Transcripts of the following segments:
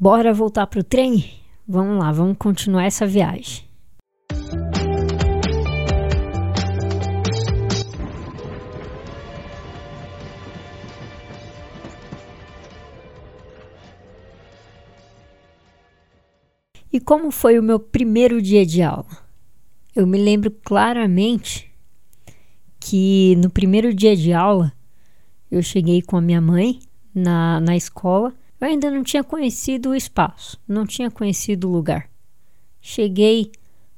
Bora voltar pro trem? Vamos lá, vamos continuar essa viagem. E como foi o meu primeiro dia de aula? Eu me lembro claramente que no primeiro dia de aula eu cheguei com a minha mãe na, na escola. Eu ainda não tinha conhecido o espaço, não tinha conhecido o lugar. Cheguei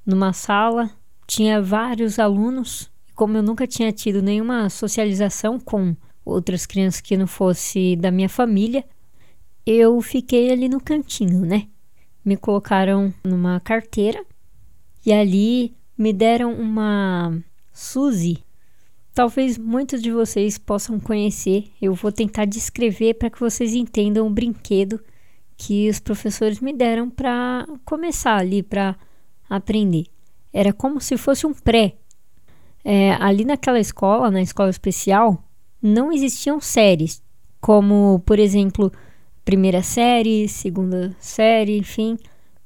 numa sala, tinha vários alunos. Como eu nunca tinha tido nenhuma socialização com outras crianças que não fosse da minha família, eu fiquei ali no cantinho, né? me colocaram numa carteira e ali me deram uma Suzy. Talvez muitos de vocês possam conhecer. Eu vou tentar descrever para que vocês entendam o brinquedo que os professores me deram para começar ali, para aprender. Era como se fosse um pré. É, ali naquela escola, na escola especial, não existiam séries, como, por exemplo, primeira série, segunda série, enfim,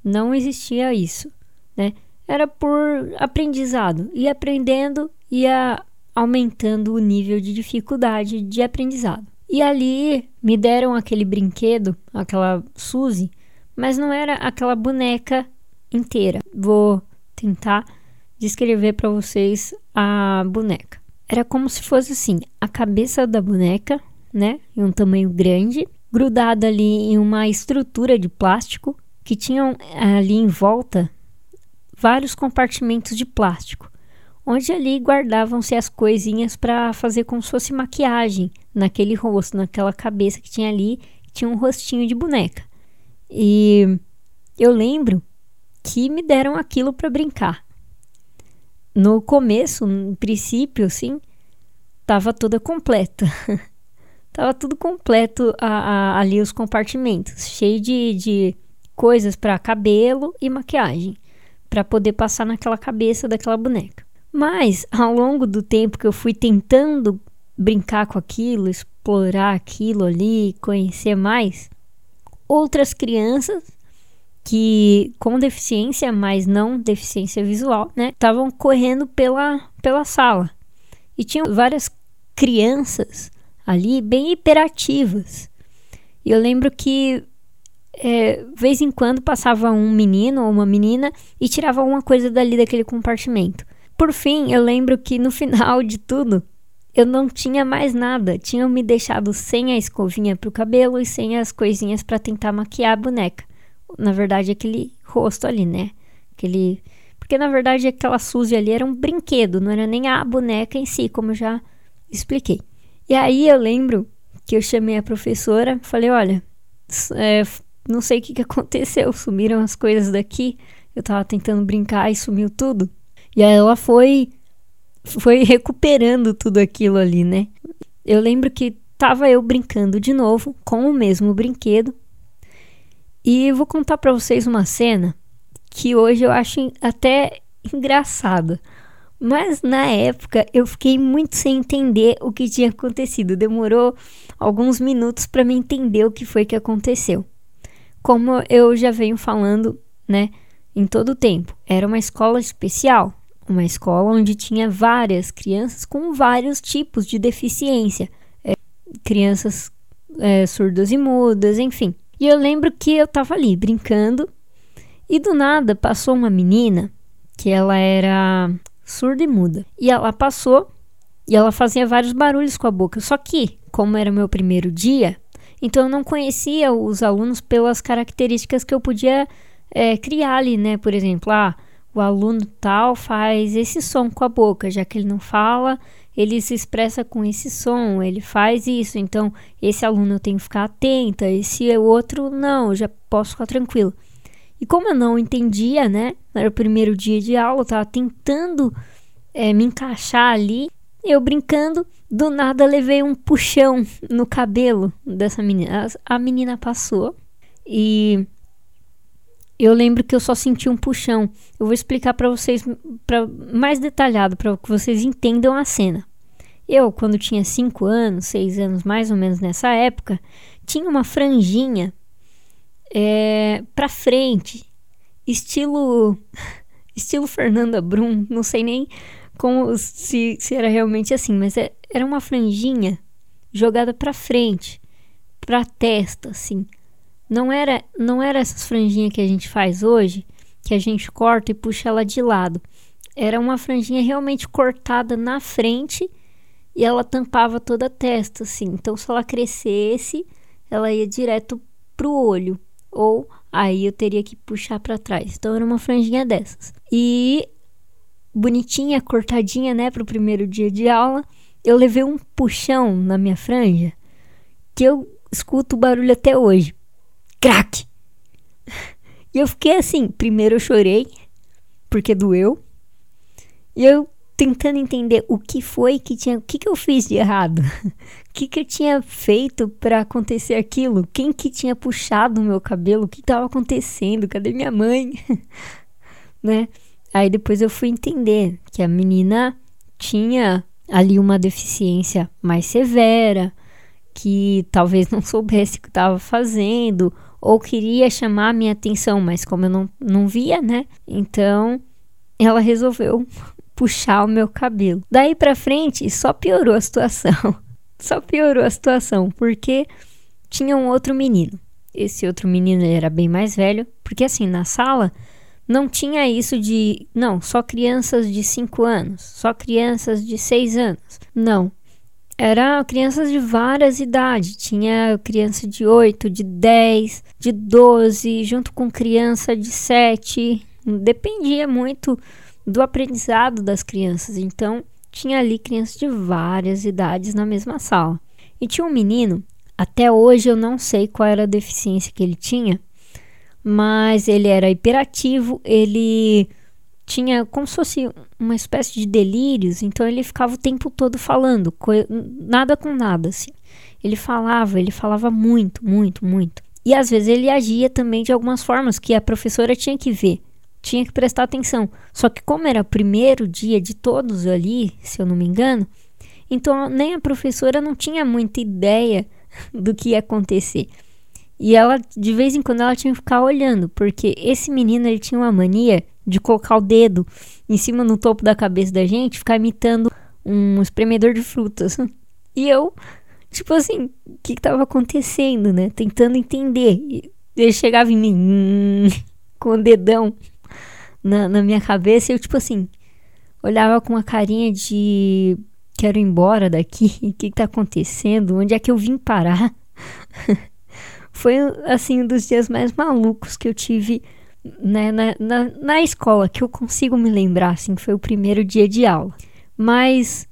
não existia isso, né? Era por aprendizado, e aprendendo ia aumentando o nível de dificuldade de aprendizado. E ali me deram aquele brinquedo, aquela Suzy, mas não era aquela boneca inteira. Vou tentar descrever para vocês a boneca. Era como se fosse assim, a cabeça da boneca, né, em um tamanho grande, grudada ali em uma estrutura de plástico que tinham ali em volta vários compartimentos de plástico, onde ali guardavam-se as coisinhas para fazer como se fosse maquiagem naquele rosto, naquela cabeça que tinha ali, tinha um rostinho de boneca. E eu lembro que me deram aquilo para brincar. No começo, no princípio, assim, estava toda completa. Tava tudo completo a, a, ali os compartimentos, cheio de, de coisas para cabelo e maquiagem, para poder passar naquela cabeça daquela boneca. Mas ao longo do tempo que eu fui tentando brincar com aquilo, explorar aquilo ali, conhecer mais, outras crianças que com deficiência, mas não deficiência visual, né, estavam correndo pela, pela sala. E tinham várias crianças ali bem hiperativas. E eu lembro que é, vez em quando passava um menino ou uma menina e tirava alguma coisa dali daquele compartimento. Por fim, eu lembro que no final de tudo eu não tinha mais nada. Tinham me deixado sem a escovinha para o cabelo e sem as coisinhas para tentar maquiar a boneca. Na verdade, aquele rosto ali, né? Aquele. Porque na verdade aquela Suzy ali era um brinquedo, não era nem a boneca em si, como eu já expliquei. E aí eu lembro que eu chamei a professora, falei, olha, é, não sei o que, que aconteceu, sumiram as coisas daqui. Eu tava tentando brincar e sumiu tudo. E aí ela foi foi recuperando tudo aquilo ali, né? Eu lembro que tava eu brincando de novo com o mesmo brinquedo. E vou contar para vocês uma cena que hoje eu acho até engraçada. Mas na época eu fiquei muito sem entender o que tinha acontecido. Demorou alguns minutos para me entender o que foi que aconteceu. Como eu já venho falando, né, em todo o tempo, era uma escola especial, uma escola onde tinha várias crianças com vários tipos de deficiência, é, crianças é, surdas e mudas, enfim. E eu lembro que eu tava ali brincando e do nada passou uma menina que ela era surda e muda. E ela passou e ela fazia vários barulhos com a boca. Só que, como era meu primeiro dia, então eu não conhecia os alunos pelas características que eu podia é, criar ali, né? Por exemplo, ah, o aluno tal faz esse som com a boca, já que ele não fala, ele se expressa com esse som, ele faz isso. Então, esse aluno eu tenho que ficar atenta, esse outro não, eu já posso ficar tranquilo. E como eu não entendia, né? Era o primeiro dia de aula, eu tava tentando é, me encaixar ali. Eu brincando, do nada levei um puxão no cabelo dessa menina. A menina passou e eu lembro que eu só senti um puxão. Eu vou explicar para vocês pra, mais detalhado para que vocês entendam a cena. Eu, quando tinha 5 anos, 6 anos mais ou menos nessa época, tinha uma franjinha é, para frente, estilo estilo Fernanda Brum, não sei nem como se, se era realmente assim, mas é, era uma franjinha jogada para frente, para testa, assim. Não era não era essas franjinhas que a gente faz hoje, que a gente corta e puxa ela de lado. Era uma franjinha realmente cortada na frente e ela tampava toda a testa, assim. Então, se ela crescesse, ela ia direto pro olho. Ou aí eu teria que puxar para trás. Então, era uma franjinha dessas. E bonitinha, cortadinha, né, pro primeiro dia de aula. Eu levei um puxão na minha franja que eu escuto o barulho até hoje. Crack! E eu fiquei assim, primeiro eu chorei, porque doeu. E eu tentando entender o que foi que tinha, o que, que eu fiz de errado, o que, que eu tinha feito para acontecer aquilo, quem que tinha puxado o meu cabelo, o que estava acontecendo, cadê minha mãe, né? Aí depois eu fui entender que a menina tinha ali uma deficiência mais severa, que talvez não soubesse o que estava fazendo, ou queria chamar a minha atenção, mas como eu não, não via, né? Então ela resolveu puxar o meu cabelo. Daí para frente só piorou a situação. só piorou a situação, porque tinha um outro menino. Esse outro menino era bem mais velho, porque assim, na sala não tinha isso de, não, só crianças de 5 anos, só crianças de 6 anos. Não. Era crianças de várias idades. Tinha criança de 8, de 10, de 12, junto com criança de 7. Dependia muito do aprendizado das crianças. Então, tinha ali crianças de várias idades na mesma sala. E tinha um menino, até hoje eu não sei qual era a deficiência que ele tinha, mas ele era hiperativo, ele tinha como se fosse uma espécie de delírios, então ele ficava o tempo todo falando, nada com nada, assim. Ele falava, ele falava muito, muito, muito. E às vezes ele agia também de algumas formas que a professora tinha que ver, tinha que prestar atenção. Só que como era o primeiro dia de todos ali, se eu não me engano, então nem a professora não tinha muita ideia do que ia acontecer. E ela, de vez em quando, ela tinha que ficar olhando, porque esse menino ele tinha uma mania de colocar o dedo em cima no topo da cabeça da gente, ficar imitando um espremedor de frutas. E eu, tipo assim, o que estava acontecendo, né? Tentando entender. E ele chegava em mim hum, com o dedão na, na minha cabeça e eu, tipo assim, olhava com uma carinha de quero ir embora daqui, o que, que tá acontecendo? Onde é que eu vim parar? Foi assim um dos dias mais malucos que eu tive né, na, na, na escola, que eu consigo me lembrar, assim, foi o primeiro dia de aula. Mas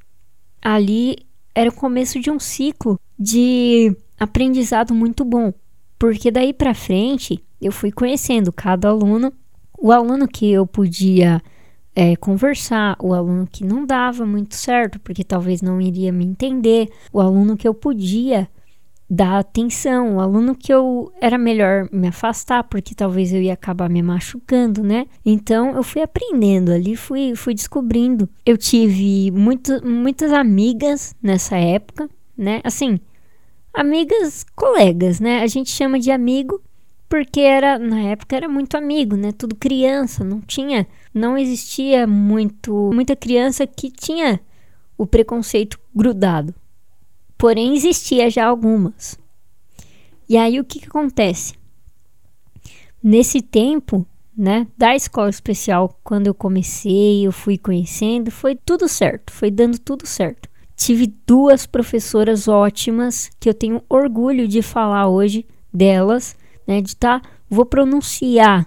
ali era o começo de um ciclo de aprendizado muito bom, porque daí para frente eu fui conhecendo cada aluno, o aluno que eu podia é, conversar, o aluno que não dava muito certo, porque talvez não iria me entender, o aluno que eu podia dar atenção, o aluno que eu era melhor me afastar, porque talvez eu ia acabar me machucando, né? Então eu fui aprendendo ali, fui, fui descobrindo. Eu tive muito, muitas amigas nessa época, né? Assim, amigas colegas, né? A gente chama de amigo porque era na época era muito amigo, né? Tudo criança, não tinha, não existia muito muita criança que tinha o preconceito grudado porém existia já algumas. E aí o que, que acontece? Nesse tempo, né, da escola especial, quando eu comecei, eu fui conhecendo, foi tudo certo, foi dando tudo certo. Tive duas professoras ótimas que eu tenho orgulho de falar hoje delas, né, de tá, vou pronunciar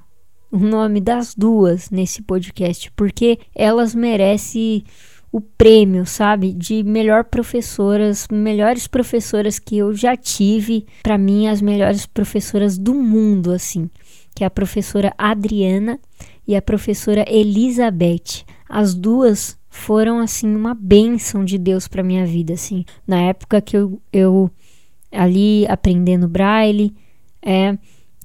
o nome das duas nesse podcast, porque elas merecem o prêmio, sabe, de melhor professoras, melhores professoras que eu já tive, para mim as melhores professoras do mundo, assim, que é a professora Adriana e a professora Elizabeth. As duas foram assim uma bênção de Deus para minha vida, assim. Na época que eu, eu ali aprendendo braille, é,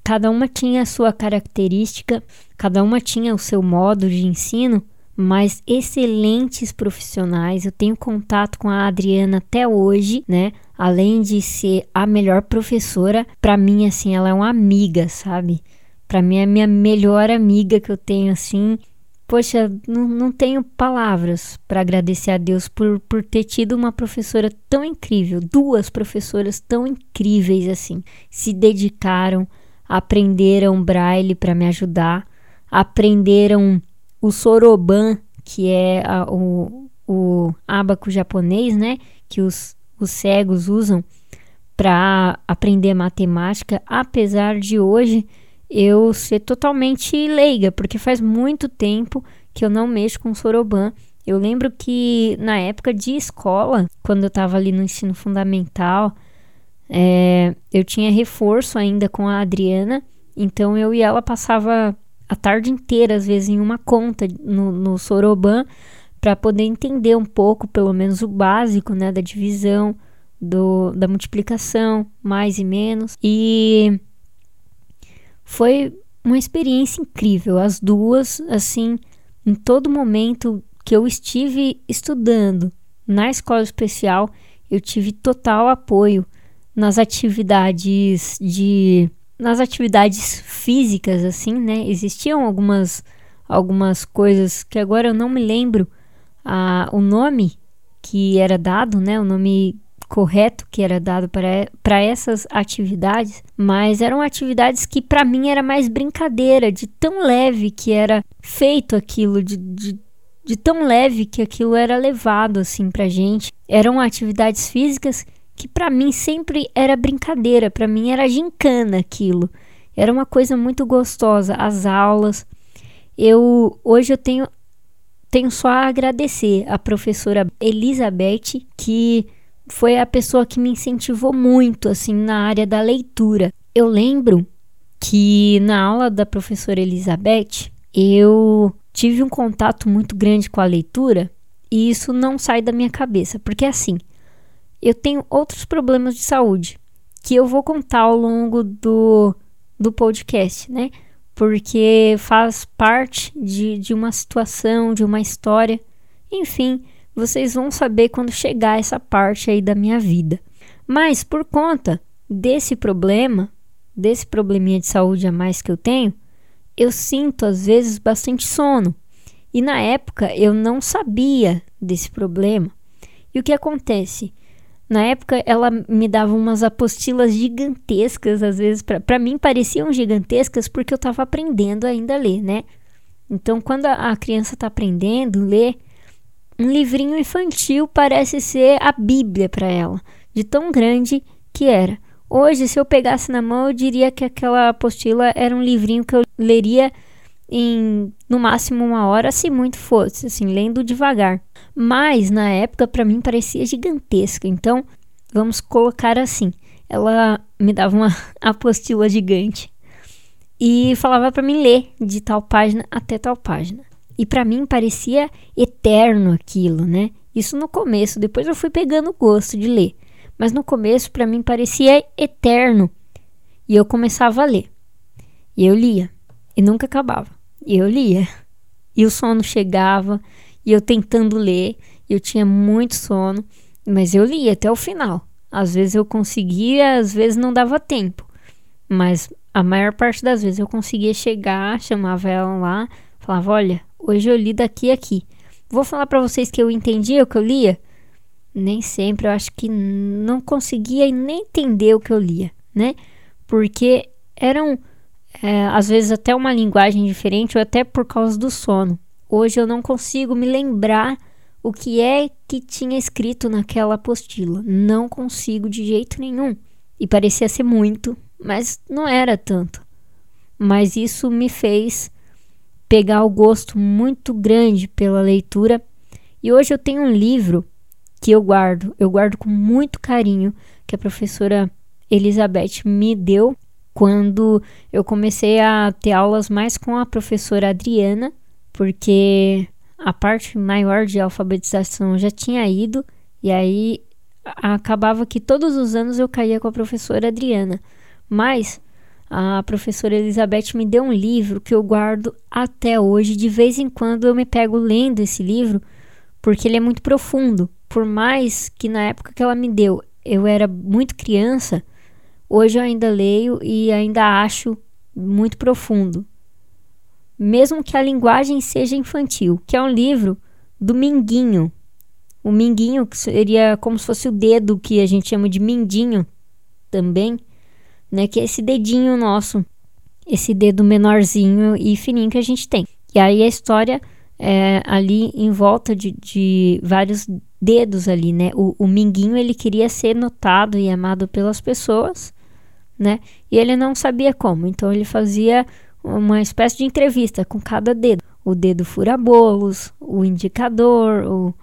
cada uma tinha a sua característica, cada uma tinha o seu modo de ensino, mas excelentes profissionais. Eu tenho contato com a Adriana até hoje, né? além de ser a melhor professora, para mim assim, ela é uma amiga, sabe? Para mim é a minha melhor amiga que eu tenho assim. Poxa, não, não tenho palavras para agradecer a Deus por, por ter tido uma professora tão incrível, duas professoras tão incríveis assim. Se dedicaram, aprenderam braille para me ajudar, aprenderam o soroban, que é a, o, o abaco japonês, né? Que os os cegos usam para aprender matemática, apesar de hoje eu ser totalmente leiga, porque faz muito tempo que eu não mexo com soroban. Eu lembro que na época de escola, quando eu estava ali no ensino fundamental, é, eu tinha reforço ainda com a Adriana, então eu e ela passava a tarde inteira, às vezes, em uma conta no, no soroban para poder entender um pouco, pelo menos o básico, né, da divisão, do, da multiplicação, mais e menos. E foi uma experiência incrível, as duas, assim, em todo momento que eu estive estudando na escola especial, eu tive total apoio nas atividades de nas atividades físicas assim, né? Existiam algumas algumas coisas que agora eu não me lembro a, o nome que era dado, né, o nome correto que era dado para essas atividades, mas eram atividades que para mim era mais brincadeira, de tão leve que era feito aquilo, de, de, de tão leve que aquilo era levado assim para gente. Eram atividades físicas que para mim sempre era brincadeira, para mim era gincana aquilo. Era uma coisa muito gostosa, as aulas. Eu hoje eu tenho tenho só a agradecer a professora Elizabeth, que foi a pessoa que me incentivou muito assim na área da leitura. Eu lembro que na aula da professora Elizabeth, eu tive um contato muito grande com a leitura e isso não sai da minha cabeça, porque assim, eu tenho outros problemas de saúde que eu vou contar ao longo do, do podcast, né? porque faz parte de, de uma situação, de uma história. Enfim, vocês vão saber quando chegar essa parte aí da minha vida. Mas por conta desse problema, desse probleminha de saúde a mais que eu tenho, eu sinto às vezes bastante sono. E na época eu não sabia desse problema. E o que acontece? Na época, ela me dava umas apostilas gigantescas, às vezes, para mim pareciam gigantescas porque eu estava aprendendo ainda a ler, né? Então, quando a, a criança está aprendendo a ler, um livrinho infantil parece ser a Bíblia para ela, de tão grande que era. Hoje, se eu pegasse na mão, eu diria que aquela apostila era um livrinho que eu leria em no máximo uma hora, se muito fosse, assim, lendo devagar. Mas na época para mim parecia gigantesca. Então, vamos colocar assim. Ela me dava uma apostila gigante e falava para mim ler de tal página até tal página. E para mim parecia eterno aquilo, né? Isso no começo, depois eu fui pegando gosto de ler. Mas no começo para mim parecia eterno. E eu começava a ler. E eu lia e nunca acabava. E eu lia. E o sono chegava e eu tentando ler, eu tinha muito sono, mas eu lia até o final. Às vezes eu conseguia, às vezes não dava tempo. Mas a maior parte das vezes eu conseguia chegar, chamava ela lá, falava: "Olha, hoje eu li daqui a aqui. Vou falar para vocês que eu entendia o que eu lia?" Nem sempre, eu acho que não conseguia nem entender o que eu lia, né? Porque eram é, às vezes até uma linguagem diferente ou até por causa do sono. Hoje eu não consigo me lembrar o que é que tinha escrito naquela apostila. Não consigo de jeito nenhum. E parecia ser muito, mas não era tanto. Mas isso me fez pegar o gosto muito grande pela leitura. E hoje eu tenho um livro que eu guardo, eu guardo com muito carinho, que a professora Elizabeth me deu quando eu comecei a ter aulas mais com a professora Adriana porque a parte maior de alfabetização já tinha ido e aí acabava que todos os anos eu caía com a professora Adriana. Mas a professora Elizabeth me deu um livro que eu guardo até hoje. De vez em quando eu me pego lendo esse livro porque ele é muito profundo. Por mais que na época que ela me deu eu era muito criança, hoje eu ainda leio e ainda acho muito profundo. Mesmo que a linguagem seja infantil, que é um livro do Minguinho. O Minguinho, que seria como se fosse o dedo que a gente chama de mindinho também, né? Que é esse dedinho nosso, esse dedo menorzinho e fininho que a gente tem. E aí a história é ali em volta de, de vários dedos ali, né? O, o Minguinho ele queria ser notado e amado pelas pessoas, né? E ele não sabia como, então ele fazia uma espécie de entrevista com cada dedo. O dedo fura-bolos, o indicador, o,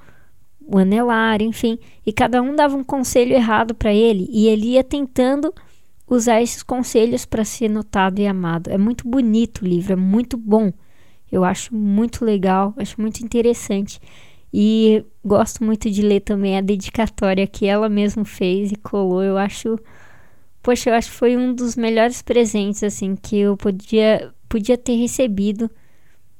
o anelar, enfim. E cada um dava um conselho errado para ele e ele ia tentando usar esses conselhos para ser notado e amado. É muito bonito o livro, é muito bom. Eu acho muito legal, acho muito interessante. E gosto muito de ler também a dedicatória que ela mesma fez e colou. Eu acho. Poxa, eu acho que foi um dos melhores presentes assim que eu podia, podia ter recebido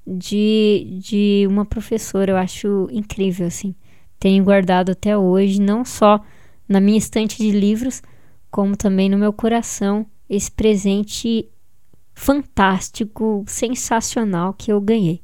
de, de uma professora. Eu acho incrível, assim. Tenho guardado até hoje, não só na minha estante de livros, como também no meu coração, esse presente fantástico, sensacional que eu ganhei.